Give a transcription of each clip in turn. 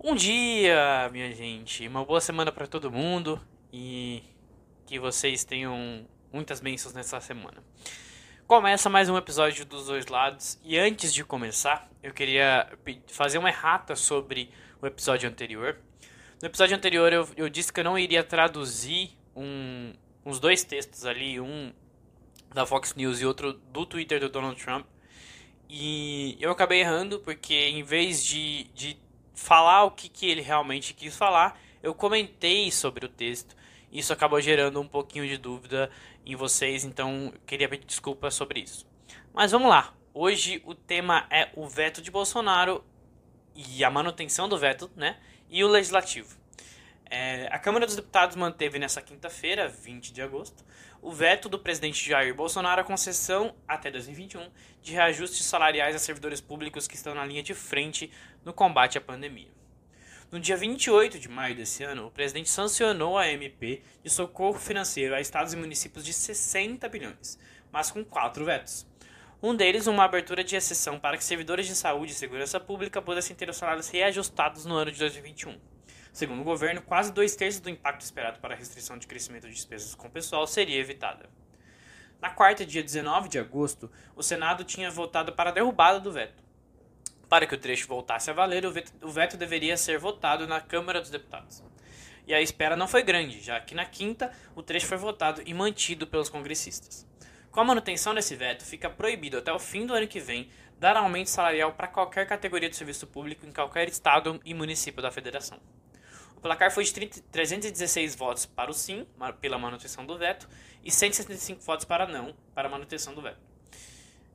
Bom dia, minha gente. Uma boa semana para todo mundo e que vocês tenham muitas bênçãos nessa semana. Começa mais um episódio dos dois lados e antes de começar, eu queria fazer uma errata sobre o episódio anterior. No episódio anterior eu, eu disse que eu não iria traduzir um, uns dois textos ali, um da Fox News e outro do Twitter do Donald Trump. E eu acabei errando porque em vez de, de falar o que, que ele realmente quis falar, eu comentei sobre o texto. Isso acabou gerando um pouquinho de dúvida em vocês, então queria pedir desculpa sobre isso. Mas vamos lá. Hoje o tema é o veto de Bolsonaro e a manutenção do veto, né? E o legislativo. É, a Câmara dos Deputados manteve nessa quinta-feira, 20 de agosto, o veto do presidente Jair Bolsonaro à concessão, até 2021, de reajustes salariais a servidores públicos que estão na linha de frente no combate à pandemia. No dia 28 de maio desse ano, o presidente sancionou a MP de socorro financeiro a estados e municípios de 60 bilhões, mas com quatro vetos. Um deles, uma abertura de exceção para que servidores de saúde e segurança pública pudessem ter os salários reajustados no ano de 2021. Segundo o governo, quase dois terços do impacto esperado para a restrição de crescimento de despesas com o pessoal seria evitada. Na quarta, dia 19 de agosto, o Senado tinha votado para a derrubada do veto. Para que o trecho voltasse a valer, o veto, deveria ser votado na Câmara dos Deputados. E a espera não foi grande, já que na quinta o trecho foi votado e mantido pelos congressistas. Com a manutenção desse veto, fica proibido até o fim do ano que vem dar aumento salarial para qualquer categoria de serviço público em qualquer estado e município da federação. O placar foi de 30, 316 votos para o sim, pela manutenção do veto, e 165 votos para não, para manutenção do veto.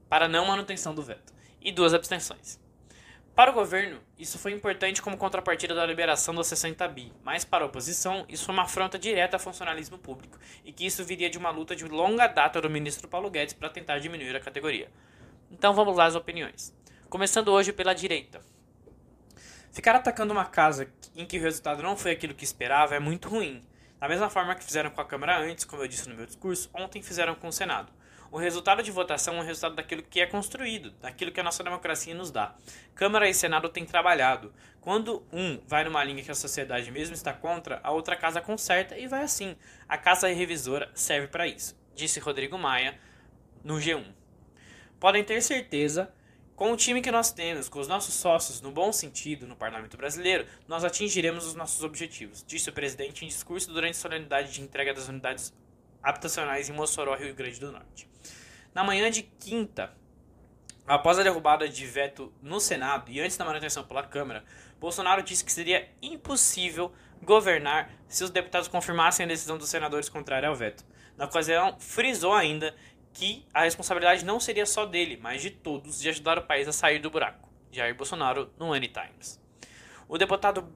Para não manutenção do veto. E duas abstenções. Para o governo, isso foi importante como contrapartida da liberação dos 60 bi, mas para a oposição, isso foi uma afronta direta ao funcionalismo público, e que isso viria de uma luta de longa data do ministro Paulo Guedes para tentar diminuir a categoria. Então vamos lá as opiniões. Começando hoje pela direita. Ficar atacando uma casa em que o resultado não foi aquilo que esperava é muito ruim. Da mesma forma que fizeram com a Câmara antes, como eu disse no meu discurso, ontem fizeram com o Senado. O resultado de votação é o resultado daquilo que é construído, daquilo que a nossa democracia nos dá. Câmara e Senado têm trabalhado. Quando um vai numa linha que a sociedade mesmo está contra, a outra casa conserta e vai assim. A casa revisora serve para isso, disse Rodrigo Maia no G1. Podem ter certeza com o time que nós temos, com os nossos sócios, no bom sentido, no parlamento brasileiro, nós atingiremos os nossos objetivos, disse o presidente em discurso durante a solenidade de entrega das unidades habitacionais em Mossoró, Rio Grande do Norte. Na manhã de quinta, após a derrubada de veto no Senado e antes da manutenção pela Câmara, Bolsonaro disse que seria impossível governar se os deputados confirmassem a decisão dos senadores contrária ao veto. Na ocasião, frisou ainda que a responsabilidade não seria só dele, mas de todos de ajudar o país a sair do buraco. Jair Bolsonaro no Money Times. O deputado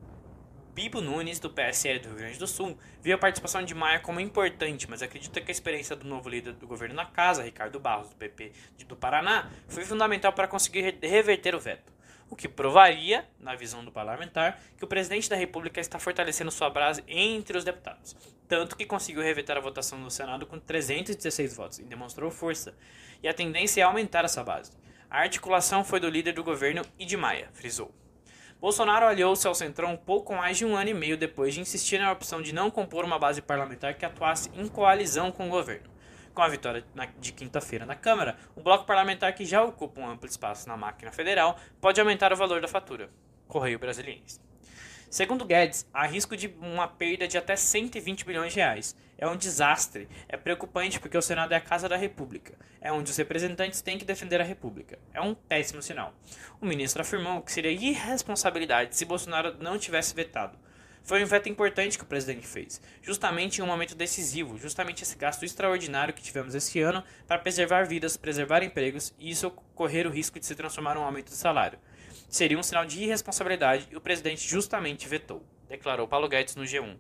Bibo Nunes, do PSL do Rio Grande do Sul, viu a participação de Maia como importante, mas acredita que a experiência do novo líder do governo na casa, Ricardo Barros, do PP do Paraná, foi fundamental para conseguir reverter o veto o que provaria, na visão do parlamentar, que o presidente da República está fortalecendo sua base entre os deputados, tanto que conseguiu revetar a votação no Senado com 316 votos e demonstrou força, e a tendência é aumentar essa base. A articulação foi do líder do governo e de Maia, frisou. Bolsonaro aliou-se ao Centrão pouco mais de um ano e meio depois de insistir na opção de não compor uma base parlamentar que atuasse em coalizão com o governo. Com a vitória de quinta-feira na Câmara, o bloco parlamentar que já ocupa um amplo espaço na máquina federal pode aumentar o valor da fatura. Correio Brasiliense. Segundo Guedes, há risco de uma perda de até 120 bilhões de reais. É um desastre. É preocupante porque o Senado é a Casa da República. É onde os representantes têm que defender a República. É um péssimo sinal. O ministro afirmou que seria irresponsabilidade se Bolsonaro não tivesse vetado. Foi um veto importante que o presidente fez, justamente em um momento decisivo, justamente esse gasto extraordinário que tivemos esse ano para preservar vidas, preservar empregos e isso correr o risco de se transformar em um aumento de salário. Seria um sinal de irresponsabilidade e o presidente justamente vetou, declarou Paulo Guedes no G1.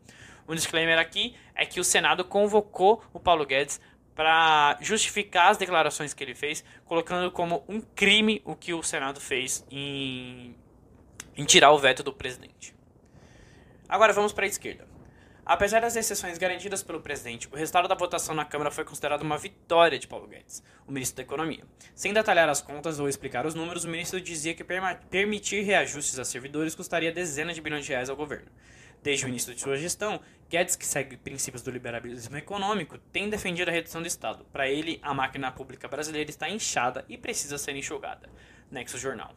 Um disclaimer aqui é que o Senado convocou o Paulo Guedes para justificar as declarações que ele fez, colocando como um crime o que o Senado fez em, em tirar o veto do presidente. Agora vamos para a esquerda. Apesar das exceções garantidas pelo presidente, o resultado da votação na Câmara foi considerado uma vitória de Paulo Guedes, o ministro da Economia. Sem detalhar as contas ou explicar os números, o ministro dizia que permitir reajustes a servidores custaria dezenas de bilhões de reais ao governo. Desde o início de sua gestão, Guedes, que segue princípios do liberalismo econômico, tem defendido a redução do Estado. Para ele, a máquina pública brasileira está inchada e precisa ser enxugada. Nexo Jornal.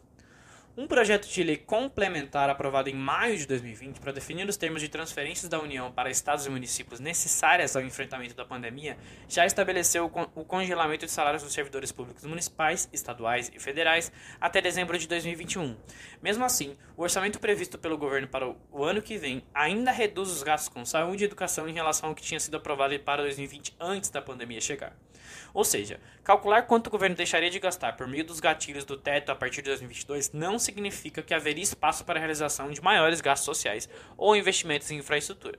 Um projeto de lei complementar aprovado em maio de 2020 para definir os termos de transferências da União para estados e municípios necessárias ao enfrentamento da pandemia já estabeleceu o congelamento de salários dos servidores públicos municipais, estaduais e federais até dezembro de 2021. Mesmo assim, o orçamento previsto pelo governo para o ano que vem ainda reduz os gastos com saúde e educação em relação ao que tinha sido aprovado para 2020 antes da pandemia chegar. Ou seja, calcular quanto o governo deixaria de gastar por meio dos gatilhos do teto a partir de 2022 não significa que haveria espaço para a realização de maiores gastos sociais ou investimentos em infraestrutura.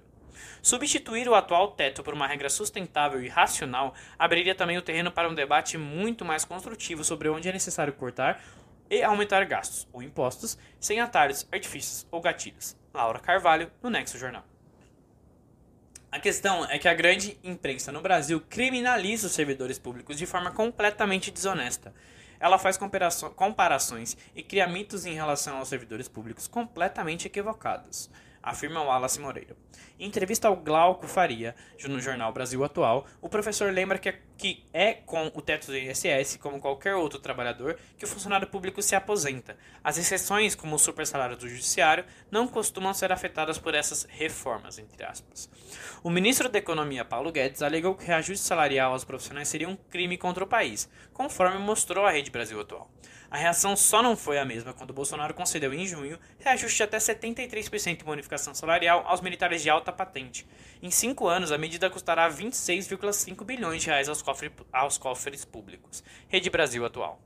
Substituir o atual teto por uma regra sustentável e racional abriria também o terreno para um debate muito mais construtivo sobre onde é necessário cortar e aumentar gastos ou impostos sem atalhos, artifícios ou gatilhos. Laura Carvalho, no Nexo Jornal. A questão é que a grande imprensa no Brasil criminaliza os servidores públicos de forma completamente desonesta. Ela faz comparações e cria mitos em relação aos servidores públicos completamente equivocados afirma Wallace Moreira. Em entrevista ao Glauco Faria, no jornal Brasil Atual, o professor lembra que é, que é com o teto do INSS, como qualquer outro trabalhador, que o funcionário público se aposenta. As exceções, como o super salário do judiciário, não costumam ser afetadas por essas reformas, entre aspas. O ministro da Economia, Paulo Guedes, alegou que reajuste salarial aos profissionais seria um crime contra o país, conforme mostrou a Rede Brasil Atual. A reação só não foi a mesma quando Bolsonaro concedeu em junho reajuste de até 73% de bonificação salarial aos militares de alta patente. Em cinco anos, a medida custará 26,5 bilhões de reais aos, cofre, aos cofres públicos. Rede Brasil atual.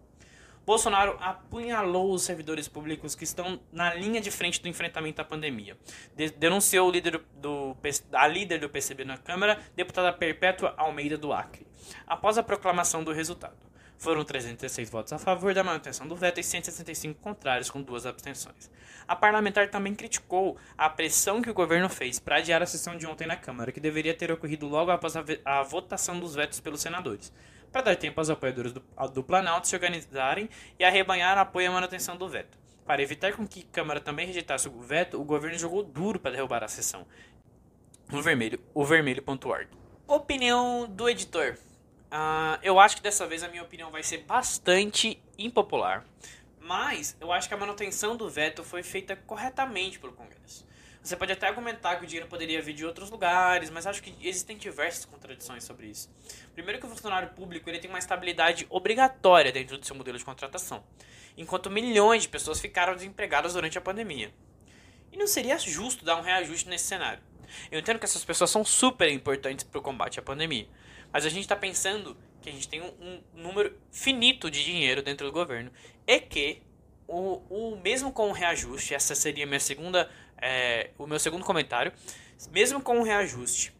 Bolsonaro apunhalou os servidores públicos que estão na linha de frente do enfrentamento à pandemia. De denunciou o líder do, a líder do PCB na Câmara, deputada Perpétua Almeida do Acre, após a proclamação do resultado. Foram 316 votos a favor da manutenção do veto e 165 contrários, com duas abstenções. A parlamentar também criticou a pressão que o governo fez para adiar a sessão de ontem na Câmara, que deveria ter ocorrido logo após a, a votação dos vetos pelos senadores, para dar tempo aos apoiadores do, do Planalto se organizarem e arrebanhar apoio à manutenção do veto. Para evitar com que a Câmara também rejeitasse o veto, o governo jogou duro para derrubar a sessão. O vermelho, o vermelho.org. Opinião do editor. Uh, eu acho que dessa vez a minha opinião vai ser bastante impopular. Mas eu acho que a manutenção do veto foi feita corretamente pelo Congresso. Você pode até argumentar que o dinheiro poderia vir de outros lugares, mas acho que existem diversas contradições sobre isso. Primeiro que o funcionário público ele tem uma estabilidade obrigatória dentro do seu modelo de contratação, enquanto milhões de pessoas ficaram desempregadas durante a pandemia. E não seria justo dar um reajuste nesse cenário. Eu entendo que essas pessoas são super importantes para o combate à pandemia, mas a gente está pensando que a gente tem um, um, número finito de dinheiro dentro do governo e que o, o mesmo com o reajuste, essa seria minha segunda, é, o meu segundo comentário, mesmo com o reajuste,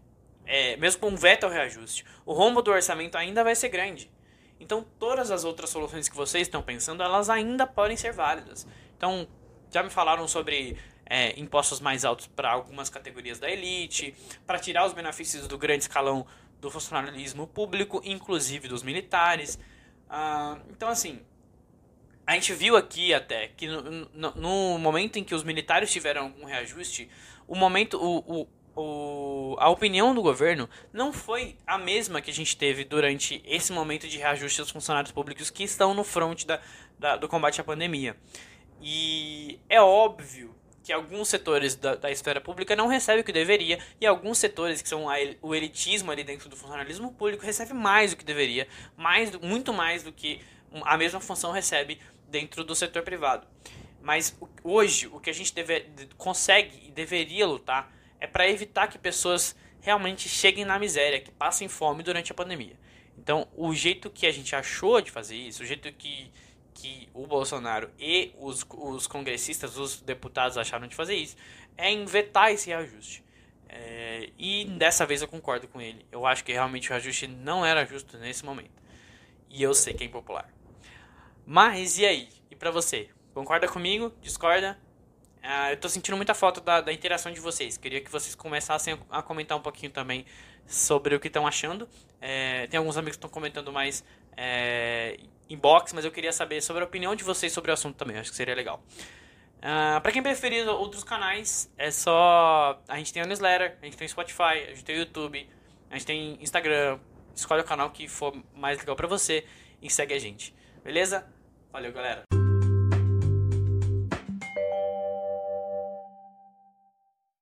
é, mesmo com o veto ao reajuste, o rombo do orçamento ainda vai ser grande. Então todas as outras soluções que vocês estão pensando, elas ainda podem ser válidas. Então já me falaram sobre é, impostos mais altos para algumas categorias da elite, para tirar os benefícios do grande escalão do funcionalismo público, inclusive dos militares. Ah, então, assim, a gente viu aqui até que no, no, no, momento em que os militares tiveram algum reajuste, o momento, o, o, o, a opinião do governo não foi a mesma que a gente teve durante esse momento de reajuste dos funcionários públicos que estão no front da, da do combate à pandemia. E é óbvio que alguns setores da, da, esfera pública não recebem o que deveria e alguns setores que são a, o elitismo ali dentro do funcionalismo público recebem mais do que deveria, mais muito mais do que a mesma função recebe dentro do setor privado. Mas hoje o que a gente deve, consegue e deveria lutar é para evitar que pessoas realmente cheguem na miséria, que passem fome durante a pandemia. Então, o jeito que a gente achou de fazer isso, o jeito que que o Bolsonaro e os, os congressistas, os deputados acharam de fazer isso, é em vetar esse reajuste. É, e dessa vez eu concordo com ele. Eu acho que realmente o reajuste não era justo nesse momento. E eu sei que é impopular. Mas e aí? E pra você? Concorda comigo? Discorda? Uh, eu tô sentindo muita falta da, da, interação de vocês. Queria que vocês começassem a, a comentar um pouquinho também sobre o que estão achando. É, tem alguns amigos que estão comentando mais é, inbox, mas eu queria saber sobre a opinião de vocês sobre o assunto também. Acho que seria legal. Uh, para quem preferir outros canais, é só. A gente tem o newsletter, a gente tem Spotify, a gente tem YouTube, a gente tem Instagram. Escolhe o canal que for mais legal para você e segue a gente. Beleza? Valeu, galera.